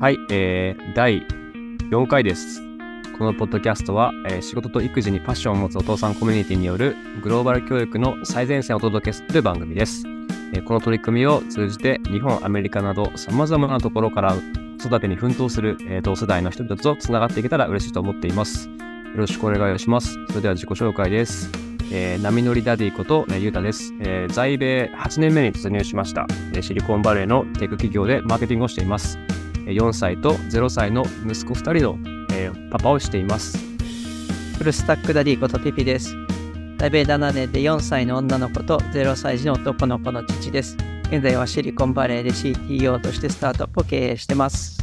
はい、えー、第4回です。このポッドキャストは、えー仕事と育児にパッションを持つお父さんコミュニティによるグローバル教育の最前線をお届けする番組です。えーこの取り組みを通じて日本、アメリカなど様々なところから子育てに奮闘する、えー同世代の人々とつながっていけたら嬉しいと思っています。よろしくお願いします。それでは自己紹介です。えー波乗りダディこと、えーゆうたです、えー在米8年目に突入しました、えーシリコンバレーのテック企業でマーケティングをしています。えー4歳と0歳の息子2人の、えーパパをしています。フルスタックダディことピピです。在米7年で4歳の女の子と0歳児の男の子の父です。現在はシリコンバレーで CTO としてスタートアップを経営してます。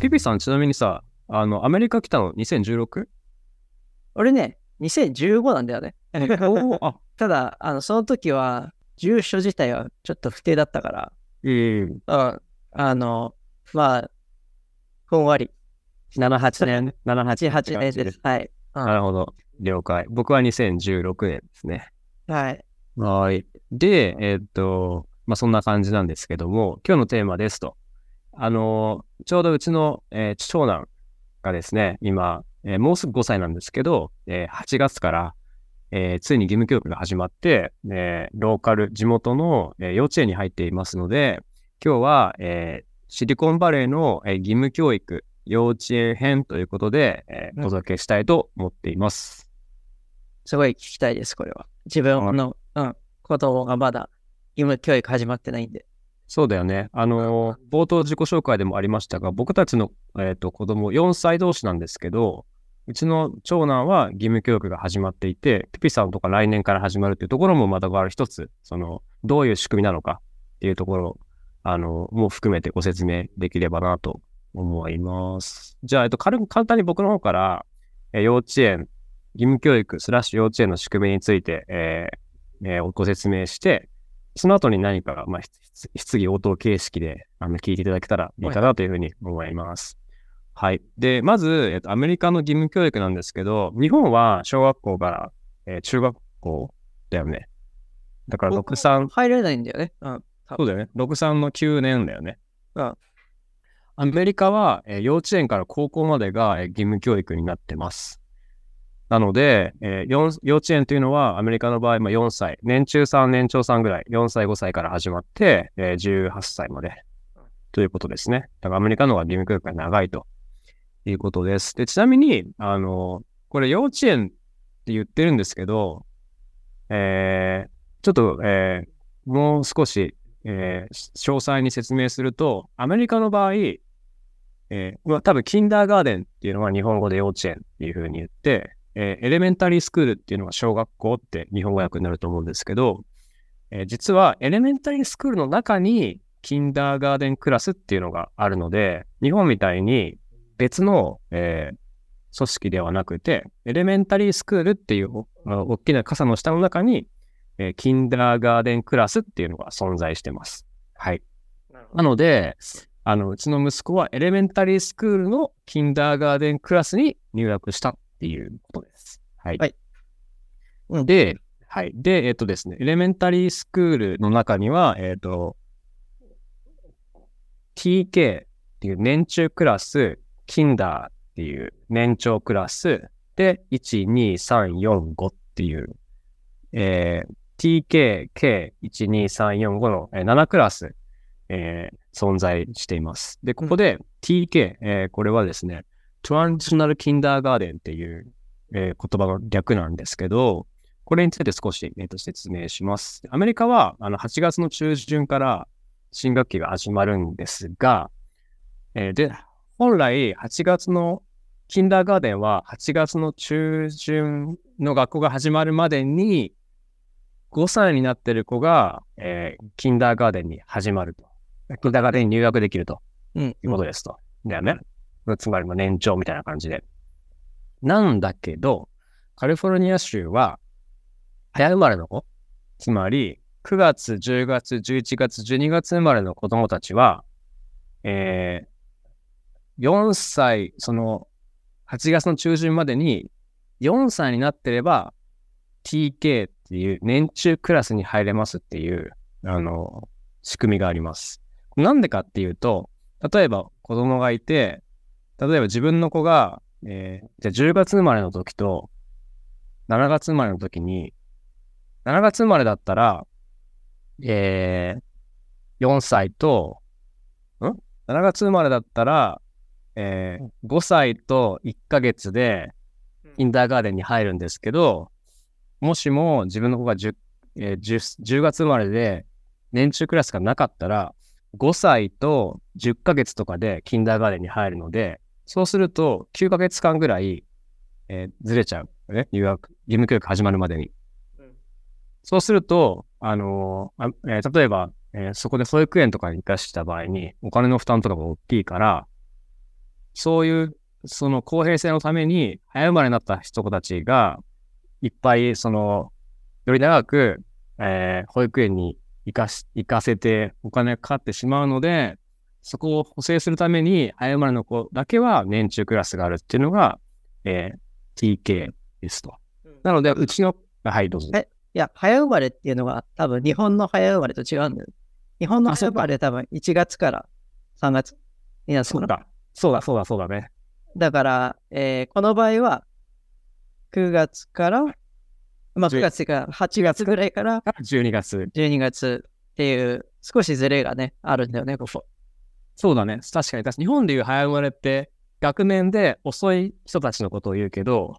ピピさん、ちなみにさ、あの、アメリカ来たの 2016? 俺ね、2015なんだよね。ただ、あのその時は住所自体はちょっと不定だったから、いえん、あの、まあ、ふんわり、7、8年、78 8、8年です。はい。うんなるほど。了解。僕は2016年ですね。はい。はい。で、えーっと、まあ、そんな感じなんですけども、今日のテーマですと。あのーちょうどうちの、えー長男がですね、今、えーもうすぐ5歳なんですけど、えー8月から、えーついに義務教育が始まって、えーローカル、地元の、えー幼稚園に入っていますので、今日は、えーシリコンバレーの、えー義務教育、幼稚園編ということで、えーうんお届けしたいと思っています。すごい聞きたいです、これは。自分の、うん、子供がまだ義務教育始まってないんで。そうだよね。あの、冒頭自己紹介でもありましたが、僕たちの、えー、と子供4歳同士なんですけど、うちの長男は義務教育が始まっていて、ピピさんとか来年から始まるっていうところもまた一つ、その、どういう仕組みなのかっていうところ、あの、も含めてご説明できればなと思います。じゃあ、えっと、軽く簡単に僕の方から、えー幼稚園、義務教育スラッシュ幼稚園の仕組みについて、えーえーご説明して、その後に何か、まあ、質質疑応答形式であの聞いていただけたらいいかなというふうに思います。はい。で、まず、えっと、アメリカの義務教育なんですけど、日本は小学校から、えー中学校だよね。だから、6、3、入れないんだよね。うん。そうだよね。6、3の9年だよね。うんアメリカは、えー幼稚園から高校までが、えー義務教育になってます。なので、えー幼稚園というのはアメリカの場合、まあ、4歳、年中さん、年長さんぐらい、4歳、5歳から始まって、えー18歳までということですね。だからアメリカの方が義務教育が長いということです。で、ちなみに、あの、これ幼稚園って言ってるんですけど、えーちょっと、えーもう少し、えー詳細に説明すると、アメリカの場合、えーまあ、多分、キンダーガーデンっていうのは日本語で幼稚園っていう風に言って、えーエレメンタリースクールっていうのが小学校って日本語訳になると思うんですけど、えー実はエレメンタリースクールの中にキンダーガーデンクラスっていうのがあるので、日本みたいに別の、えー組織ではなくて、エレメンタリースクールっていう大きな傘の下の中に、えーキンダーガーデンクラスっていうのが存在してます。はい。なので、あの、うちの息子はエレメンタリースクールのキンダーガーデンクラスに入学したっていうことです。はい。はいうんで、はい。で、えっ、とですね、エレメンタリースクールの中には、えっ、と、TK っていう年中クラス、キンダーっていう年長クラスで、1、2、3、4、5っていう、えー TK、K、1、2、3、4、5の、えー7クラス、えー存在しています。で、ここで TK、えーこれはですね、トランジショナルキンダーガーデンっていう、えー言葉の略なんですけど、これについて少し、えーと説明します。アメリカはあの8月の中旬から新学期が始まるんですが、えーで、本来8月のキンダーガーデンは8月の中旬の学校が始まるまでに5歳になってる子が、えーキンダーガーデンに始まると。キンダーガーデンに入学できるとうん。いうことですと。だよね。つまりまあ年長みたいな感じで。なんだけど、カリフォルニア州は早生まれの子、つまり9月、10月、11月、12月生まれの子供たちは、えー4歳、その8月の中旬までに4歳になってれば TK っていう年中クラスに入れますっていう、あの、仕組みがあります。なんでかっていうと、例えば子子供がいて、例えば自分の子が、えーじゃあ10月生まれの時と、7月生まれの時に、7月生まれだったら、えー、4歳と、ん ?7 月生まれだったら、えー、5歳と1ヶ月で、インダーガーデンに入るんですけど、もしも自分の子が 10,、えー 10, 10月生まれで年中クラスがなかったら、5歳と10ヶ月とかでキンダーガーデンに入るので、そうすると9ヶ月間ぐらい、えーずれちゃう。ね、入学、義務教育始まるまでに。うんそうすると、あのーあえー例えば、えーそこで保育園とかに行かした場合に、お金の負担とかが大きいから、そういう、その公平性のために、早生まれになった人たちが、いっぱい、その、より長く、えー保育園に行かし、行かせてお金がかかってしまうので、そこを補正するために、早生まれの子だけは年中クラスがあるっていうのが、えー TK ですと。なので、うちの、はい、どうぞ。えいや、早生まれっていうのが多分日本の早生まれと違うんだよ。日本の早生まれは多分1月から3月になってそうだ。そうだ、そうだ、そうだね。だから、えーこの場合は9月から、まあ10 9月から8月ぐらいから？12月。12月っていう少しズレがね、あるんだよね、ここ。そうだね。確かに。日本でいう早生まれって、学年で遅い人たちのことを言うけど、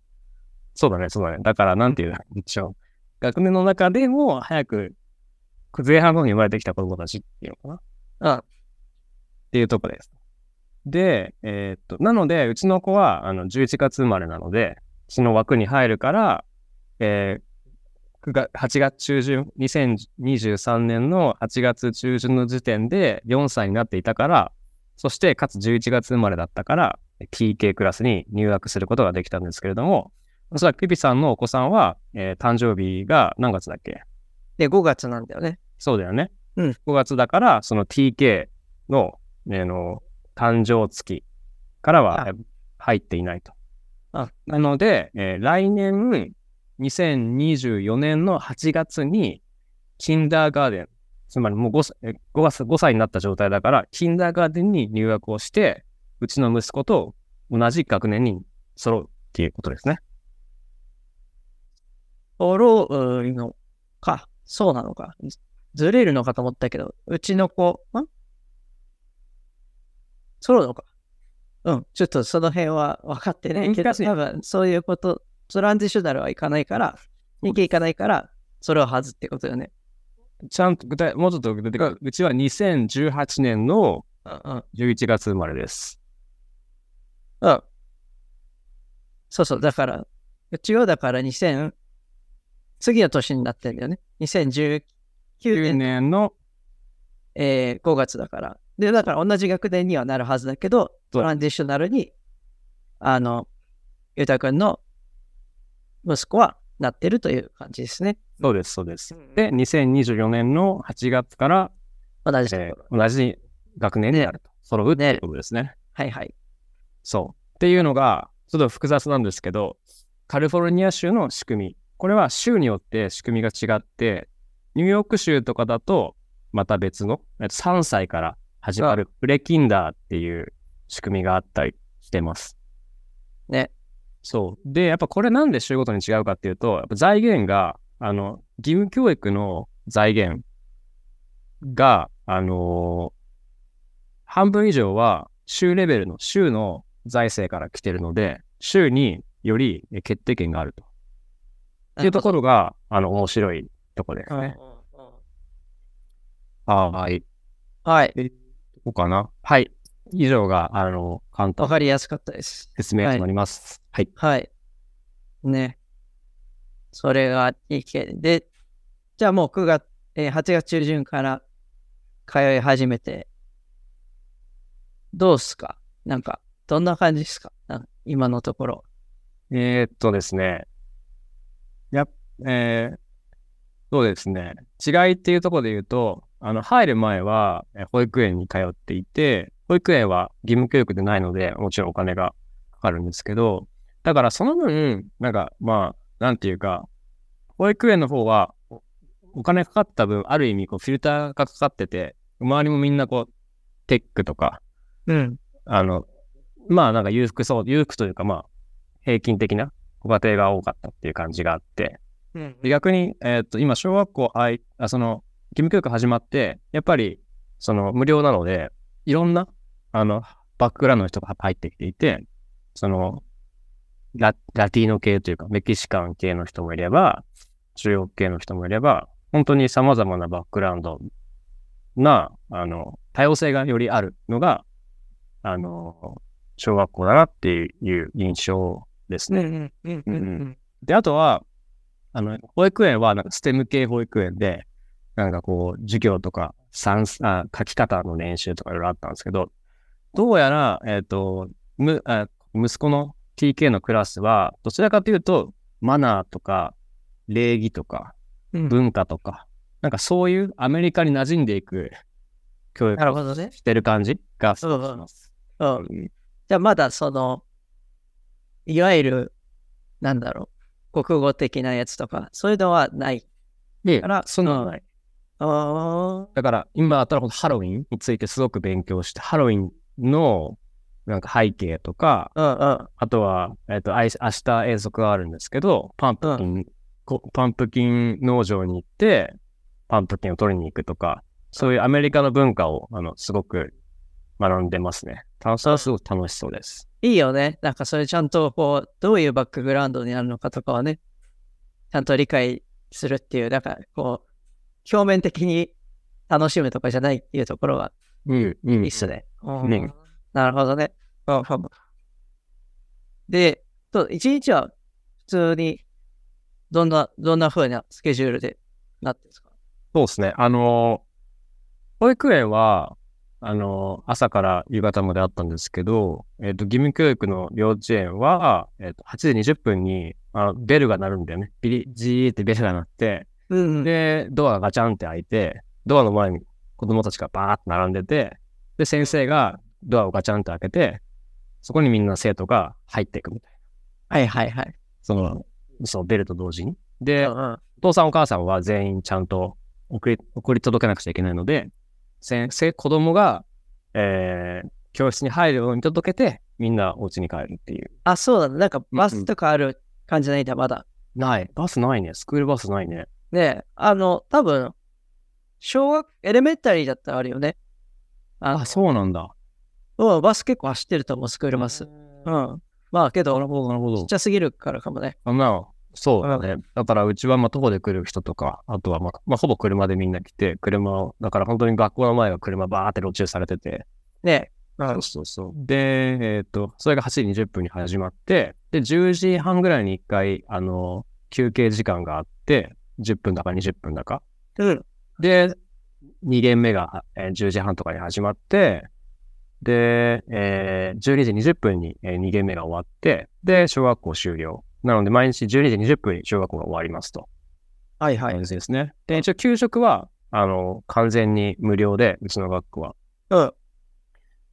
そうだね、そうだね。だから、なんていうんでしょう。学年の中でも早く、前半の方に生まれてきた子供たちっていうのかな？っうん。ていうとこです。で、えーっと、なので、うちの子は、あの、11月生まれなので、その枠に入るから、えー、9月、8月中旬、2023年の8月中旬の時点で4歳になっていたから、そして、かつ11月生まれだったから、TK クラスに入学することができたんですけれども、おそらくピピさんのお子さんは、えー誕生日が何月だっけ？で、5月なんだよね。そうだよね。うん5月だから、その TK の、ねあの、誕生月からは入っていないと。あなので、えー来年、2024年の8月に、キンダーガーデン、つまりもう 5, 5月、5歳になった状態だから、キンダーガーデンに入学をして、うちの息子と同じ学年に揃うっていうことですね。揃うのか。そうなのか。ずずれるのかと思ったけど、うちの子、ん？揃うのか。うん。ちょっとその辺は分かってないけど、多分そういうこと、トランジショナルはいかないから、日系いかないから、それをはずってことよね。ちゃんと具体、もうちょっと具体的に、うちは2018年のうんうん。11月生まれです。うん。そうそう。だから、うちはだから2000、次の年になってんだよね。2019 9年、年のえー5月だから。で、だから同じ学年にはなるはずだけど、トランジショナルに、あの、ゆうたくんの息子はなってるという感じですね。そうです、そうです。でで、2024年の8月から、同じえろ。ー同じ学年になると、揃うっていうことですね。はいはい。そう。っていうのが、ちょっと複雑なんですけど、カリフォルニア州の仕組み。これは州によって仕組みが違って、ニューヨーク州とかだと、また別の、えっと3歳から始まるプレキンダーっていう仕組みがあったりしてます。ね。そう。で、やっぱこれなんで州ごとに違うかっていうと、やっぱ財源が、あの、義務教育の財源が、あのー半分以上は州レベルの州の財政から来てるので、州によりえ決定権があると。っていうところが、あの、面白いところですうんね。はい。はい。こうかな？はい。以上が、あの、簡わ単かりやすかったです。説明となります。はい。はい。ね。それがいいけで、じゃあもう9月、えー8月中旬から通い始めて、どうっすか？なんか、どんな感じですか今のところ。えーっとですね。やっ、えー、そうですね。違いっていうところで言うと、あの、入る前は、えー保育園に通っていて、保育園は義務教育でないので、もちろんお金がかかるんですけど、だからその分、なんか、まあ、なんていうか、保育園の方は、おお金かかった分、ある意味、こう、フィルターがかかってて、周りもみんなこう、テックとか、うん。あの、まあなんか裕福そう、裕福というかまあ、平均的なご家庭が多かったっていう感じがあって、うんで逆に、えっと、今、小学校あい、あその、義務教育始まって、やっぱり、その、無料なので、いろんな、あの、バックグラウンドの人が入ってきていて、その、ララティーノ系というか、メキシカン系の人もいれば、中国系の人もいれば、本当に様々なバックグラウンドな、あの、多様性がよりあるのが、あの、小学校だなっていう印象ですね。で、あとは、あの、保育園はなんかステム系保育園で、なんかこう、授業とか、算数あ書き方の練習とかいろいろあったんですけど、どうやら、えっ、と、むあ、息子の TK のクラスは、どちらかというと、マナーとか、礼儀とか、うん文化とか、なんかそういうアメリカに馴染んでいく教育をなるほどね。してる感じがしうんうんます。うんうんじゃあまだその、いわゆる、なんだろう、国語的なやつとか、そういうのはないでから、その、うんあだから、今だったらハロウィンについてすごく勉強して、ハロウィンのなんか背景とか、あ、とは、えっ、と、明日遠足があるんですけど、パンプキン、こパンプキン農場に行って、パンプキンを取りに行くとか、そういうアメリカの文化を、あの、すごく学んでますね。楽しすごく楽しそうです。いいよね。なんかそれちゃんとこう、どういうバックグラウンドにあるのかとかはね、ちゃんと理解するっていう、だからこう、表面的に楽しむとかじゃないっていうところがうん、うん。いいっすね。ねなるほどね。で、と一日は普通に、どんな、どんな風なスケジュールでなってるんですか？そうですね。あの、保育園は、あの、朝から夕方まであったんですけど、えっ、と、義務教育の幼稚園は、えっ、と、8時20分に、あの、ベルが鳴るんだよね。ビリ、ジーってベルが鳴って、うんで、ドアがガチャンって開いて、ドアの前に子供たちがバーって並んでて、で、先生がドアをガチャンって開けて、そこにみんな生徒が入っていくみたいな。はいはいはい。その、そう、ベルと同時に。で、うんうんお父さんお母さんは全員ちゃんと送り送り届けなくちゃいけないので、先生、子供が、えー、教室に入るように届けて、みんなお家に帰るっていう。あ、そうだね。なんかバスとかある感じない？んだ、まだ。ない。バスないね。スクールバスないね。ねえ、あの、多分、小学、エレメンタリーだったらあるよね。ああ、そうなんだ。うん、バス結構走ってると思う、スクールバス。うん。まあけど、なるほど、なるほどちっち。ゃすぎるからかもね。あまあ、そうだね。だから、うちは、まあ、徒歩で来る人とか、あとは、まあ、まあ、ほぼ車でみんな来て、車を、だから本当に学校の前が車バーって路駐されてて、ねえ。そうそうそう。で、えっ、と、それが8時20分に始まって、で、10時半ぐらいに1回、あの、休憩時間があって、10分だか20分だか。うん。で、2限目が、えー10時半とかに始まって、で、えー12時20分に、え2限目が終わって、で、小学校終了。なので、毎日12時20分に小学校が終わりますと。はいはい。ですね。で、一応給食は、あの、完全に無料で、うちの学校は。うん。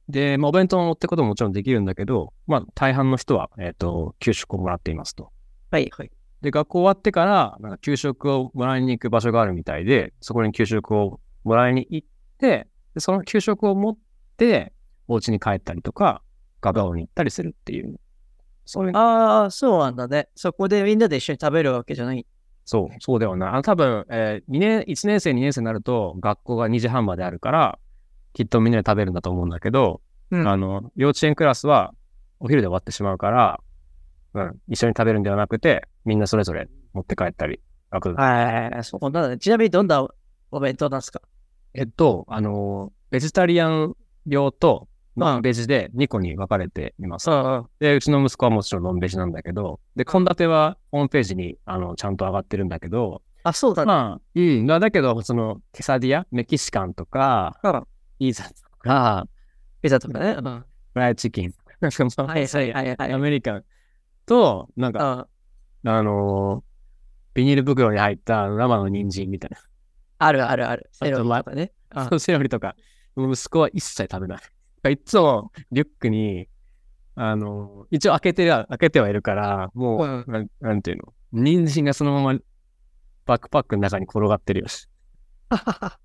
で、まあ、お弁当を持ってくことももちろんできるんだけど、まあ、大半の人は、えっ、と、給食をもらっていますと。はいはい。で、学校終わってから、なんか給食をもらいに行く場所があるみたいで、そこに給食をもらいに行って、でその給食を持って、お家に帰ったりとか、学校に行ったりするっていう。そういう、ああ、そうなんだね。そこでみんなで一緒に食べるわけじゃない。そう、そうではない。あの、多分、えー、2年、1年生、2年生になると、学校が2時半まであるから、きっとみんなで食べるんだと思うんだけど、うんあの、幼稚園クラスは、お昼で終わってしまうから、うん、一緒に食べるんではなくて、みんなそれぞれ持って帰ったり、はい。そうなんだね。ちなみにどんなお弁当なんですか？えっと、あの、ベジタリアン用と、ノンベジで2個に分かれています。んうん。で、うちの息子はもちろんノンベジなんだけど、で、献立はホームページに、あの、ちゃんと上がってるんだけど、あ、そうだね。まあ、うん、だだけど、その、ケサディア、メキシカンとか、うんピザとか、ピザとかね。うん。フライチキンはいはいはい。アメリカンと、なんか、うん。あのビニール袋に入った生の人参みたいな。あるあるある。セロリとかね。うんそうセロリとか、息子は一切食べない。いつもリュックに、あの、一応開けては、開けてはいるから、もう、うんなんなんていうの、人参がそのままバックパックの中に転がってるよし。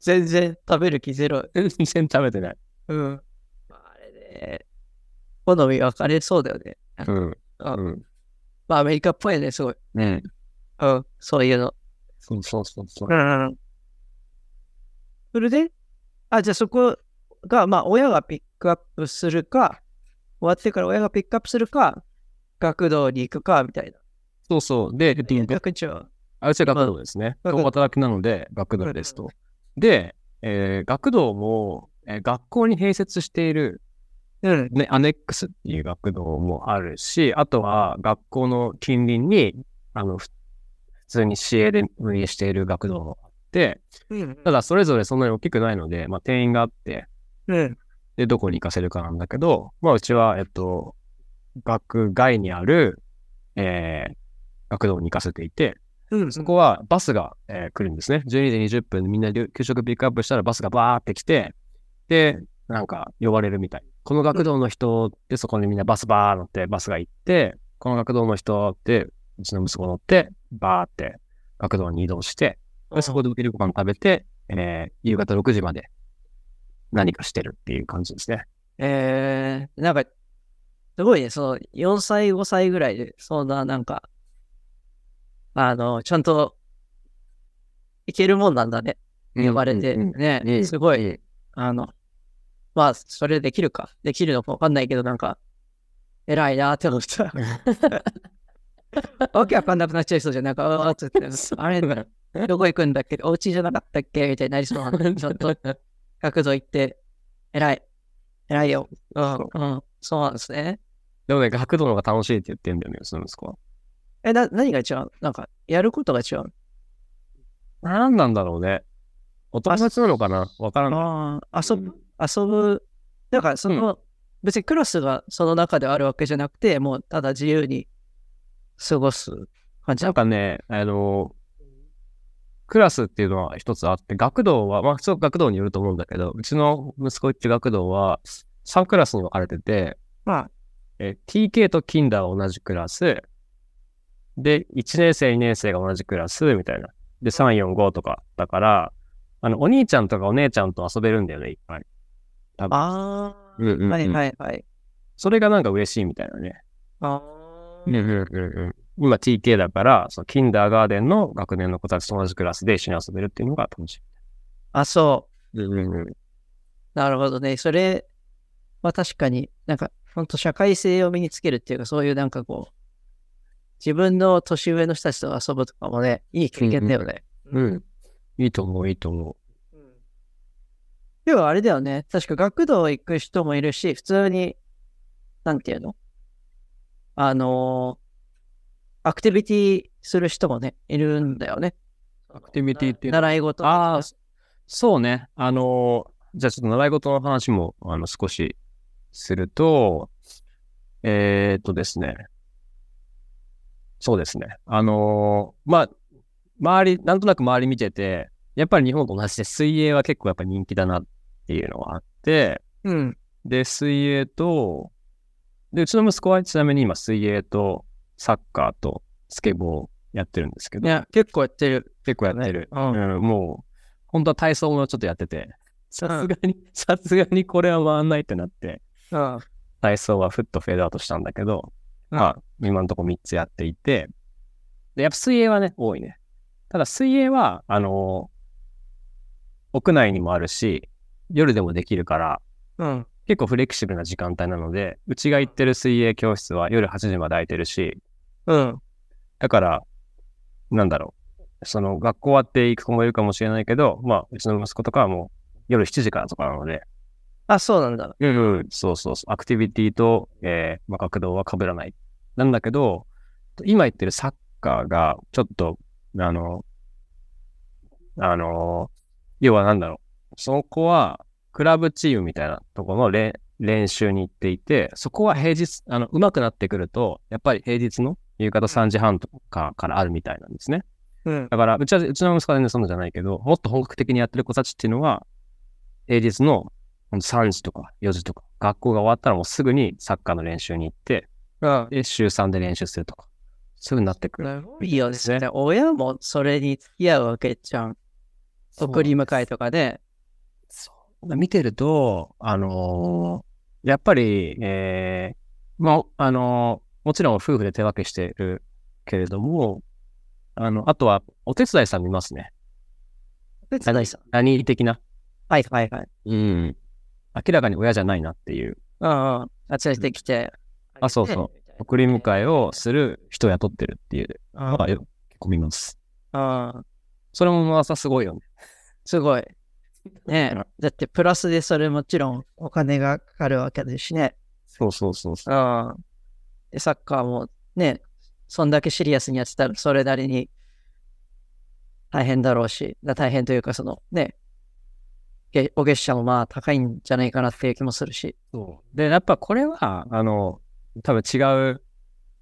全然食べる気ゼロ。全然食べてない。うん。まあ、あれね、好み分かれそうだよね。うん。あうん。まあ、アメリカっぽいね、すごい。うん。うん、そういうの。そうそうそうそう。うん。それで、あ、じゃあそこが、まあ、親がピックアップするか、終わってから親がピックアップするか、学童に行くか、みたいな。そうそう。で、えっと、学長。あうちは学童ですね。うん共働きなので、学童ですと。で、えー学童も、えー学校に併設している、うん。ね、アネックスっていう学童もあるし、あとは学校の近隣に、あの、ふ普通に市営で運営している学童もあって、うん。ただそれぞれそんなに大きくないので、まあ定員があって、うん。で、どこに行かせるかなんだけど、まあうちは、えっと、学外にある、えー学童に行かせていて、うん。そこはバスが、えー来るんですね。12時20分みんなで給食ピックアップしたらバスがバーって来て、で、なんか呼ばれるみたい。この学童の人ってそこにみんなバスバー乗ってバスが行って、この学童の人ってうちの息子乗ってバーって学童に移動して、でそこでお昼ご飯食べて、えー夕方6時まで何かしてるっていう感じですね。えー、なんか、すごいね、その、4歳、5歳ぐらいで、そんな、なんか、あの、ちゃんと、いけるもんなんだね。呼ばれて、ね、うんすごい、うんあの、まあ、それできるか。できるのかわかんないけど、なんか、偉いなって思った。わけわかんなくなっちゃいそうじゃん。なんか、あつって、あれ、どこ行くんだっけ？お家じゃなかったっけ？みたいになりそうなの。ちょっと、学童行って、偉い。偉いよ。うん、うん。そうなんですね。でもね、学童の方が楽しいって言ってんだよね、うちの息子は。え、な、何が違う？なんか、やることが違う？何なんだろうね。お友達なのかな？わからない。ああ、遊ぶ、遊ぶ。だから、その、別にクラスがその中であるわけじゃなくて、もうただ自由に過ごす感じなんかね、あの、クラスっていうのは一つあって、学童は、まあ普通学童によると思うんだけど、うちの息子って学童は3クラスに分かれてて、まあ、え TK とキンダーは同じクラス、で、1年生、2年生が同じクラス、みたいな。で、3、4、5とかだから、あの、お兄ちゃんとかお姉ちゃんと遊べるんだよね、いっぱい。ああ、うんうんうんはいはいはい。それがなんか嬉しいみたいなね。あうんうんうんうん今 TK だから、そのキンダーガーデンの学年の子たちと同じクラスで一緒に遊べるっていうのが楽しい。あ、そう。うんうんうん。なるほどね。それは確かになんか、本当社会性を身につけるっていうか、そういうなんかこう、自分の年上の人たちと遊ぶとかもね、いい経験だよね。うん。いいと思う、いいと思でもあれだよね。確か学童行く人もいるし、普通に、なんていうの？あのーアクティビティする人もね、いるんだよね。アクティビティっていうの？習い事。ああ、そうね。あのーじゃあちょっと習い事の話も、あの、少しすると、えー、っとですね。そうですね。あのーまあ、周り、なんとなく周り見てて、やっぱり日本と同じで水泳は結構やっぱ人気だなっていうのがあって、うん。で、水泳と、で、うちの息子はちなみに今水泳とサッカーとスケボーやってるんですけど、いや、結構やってる。結構やってる。うんうん、もう、本当は体操もちょっとやってて、さすがに、さすがにこれは回んないってなって、うん。体操はフッとフェードアウトしたんだけど、うんまあ、今のところ3つやっていて、で、やっぱ水泳はね、多いね。ただ水泳は、あの屋内にもあるし、夜でもできるから、うん。結構フレキシブルな時間帯なので、うちが行ってる水泳教室は夜8時まで空いてるし、うん。だから、なんだろう。その学校終わって行く子もいるかもしれないけど、まあ、うちの息子とかはもう夜7時からとかなので、あ、そうなんだ。うんうん、そうそうそう、アクティビティと、えー、まあ、学童は被らない。なんだけど、今言ってるサッカーが、ちょっと、あの、あの、要はなんだろう。その子は、クラブチームみたいなところの練練習に行っていて、そこは平日、あの、上手くなってくると、やっぱり平日の夕方3時半とかからあるみたいなんですね。うん。だから、うちは、うちの息子は全然そんなじゃないけど、もっと本格的にやってる子たちっていうのは、平日のほんと3時とか4時とか、学校が終わったらもうすぐにサッカーの練習に行って、うん。で、週3で練習するとか、そういう風になってくる。いいよね。親もそれに付き合うわけじゃん。送り迎えとかで。見てると、あのーやっぱり、えーまあ、あのーもちろん夫婦で手分けしてるけれども、あの、あとはお手伝いさん見ますね。手伝いさん。何的な？はいはいはい。うん。明らかに親じゃないなっていう。うんうん。あ連れてきて。あそうそう送り迎えをする人を雇ってるっていううん。のがよ結構見ます。うん。それもまたすごいよね。すごい。ねえ だってプラスでそれもちろんお金がかかるわけですしね。そうそうそうそう。うん。で、サッカーもね、そんだけシリアスにやってたらそれなりに大変だろうし、だ大変というかそのね、げお月謝もまあ高いんじゃないかなっていう気もするし。そう。で、やっぱこれは、あの、多分違う、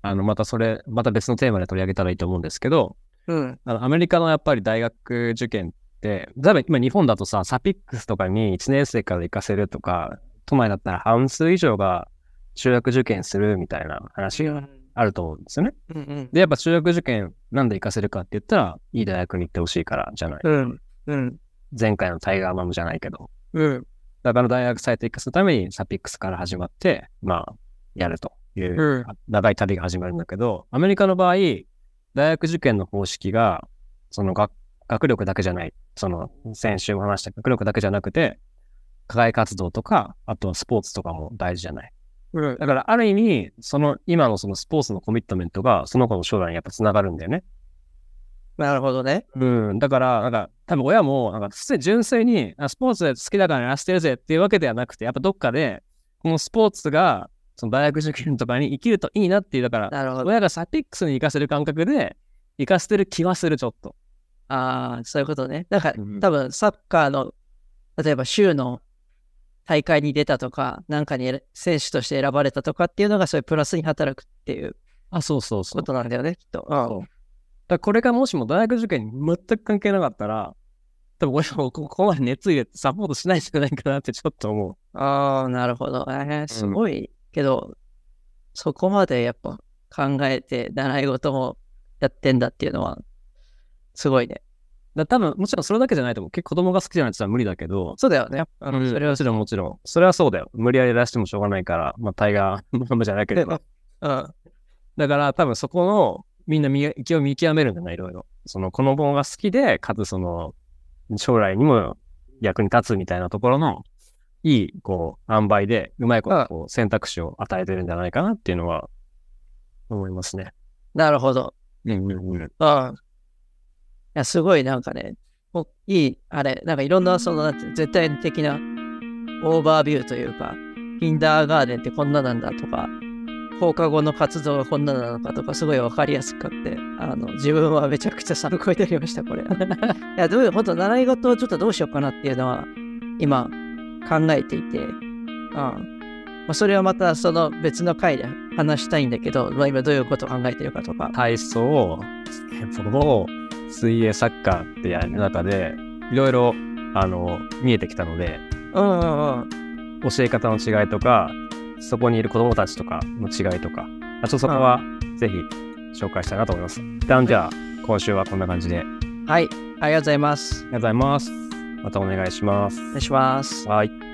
あの、またそれ、また別のテーマで取り上げたらいいと思うんですけど、うん。あのアメリカのやっぱり大学受験って、例えば今日本だとさ、サピックスとかに1年生から行かせるとか、都内だったら半数以上が中学受験するみたいな話があると思うんですよね。うんうん。で、やっぱ中学受験なんで行かせるかって言ったら、いい大学に行ってほしいからじゃない。うん。うん。前回のタイガーマムじゃないけど。うん。だから大学サイト行かせるためにサピックスから始まって、まあ、やるという、うん長い旅が始まるんだけど、アメリカの場合、大学受験の方式が、その学学力だけじゃない、その先週も話した学力だけじゃなくて、課外活動とか、あとはスポーツとかも大事じゃない。うん。だからある意味、その今のそのスポーツのコミットメントがその子の将来にやっぱ繋がるんだよね。なるほどね。うん。だから、なんか、多分親も、なんか、純粋に、あスポーツ好きだからやらせてるぜっていうわけではなくて、やっぱどっかで、このスポーツが、その大学受験とかに生きるといいなっていう、だから。親がサピックスに行かせる感覚で、行かせてる気はする、ちょっと。ああ、そういうことね。だから、うん多分サッカーの、例えば州の大会に出たとか、なんかに選手として選ばれたとかっていうのが、そういうプラスに働くっていうあ、そうそうそう。ことなんだよね、きっと。そうだこれがもしも大学受験に全く関係なかったら、多分親もここまで熱入れてサポートしないんじゃないかなってちょっと思う。ああ、なるほど。えーすごいけど、そこまでやっぱ考えて習い事もやってんだっていうのは、すごいね。だ多分、もちろんそれだけじゃないと思う。結構子供が好きじゃないと無理だけど、そうだよね。あのうんそれはもちろんもちろん。それはそうだよ。無理やりやらしてもしょうがないから、まあ、タイガーマムじゃなければ。うん。だから多分そこの、みんな見気を見極めるんだな、いろいろ。その、この本が好きで、かつその、将来にも役に立つみたいなところの、いい、こう、塩梅で、うまいことこう選択肢を与えてるんじゃないかなっていうのは、思いますね。なるほど。うんうんうん。うん。いや、すごいなんかね、いい、あれ、なんかいろんな、その、なんて絶対的なオーバービューというか、キンダーガーデンってこんななんだとか、放課後の活動がこんななのかとか、すごいわかりやすくって、あの、自分はめちゃくちゃ参考になりました、これ。いや、どういう、本当習い事をちょっとどうしようかなっていうのは、今、考えていて、うん。まあ、それはまたその別の回で話したいんだけど、まあ、今どういうことを考えてるかとか。体操、スケボー、水泳、サッカーってやる中で、いろいろ、あの、見えてきたので、うんうんうん。教え方の違いとか、そこにいる子供たちとかの違いとか、あちょっとそこはぜひ紹介したいなと思います。一旦じゃあ、今週はこんな感じで。ありはい、ありがとうございます。がとうございます。またお願いします。お願いします。はい。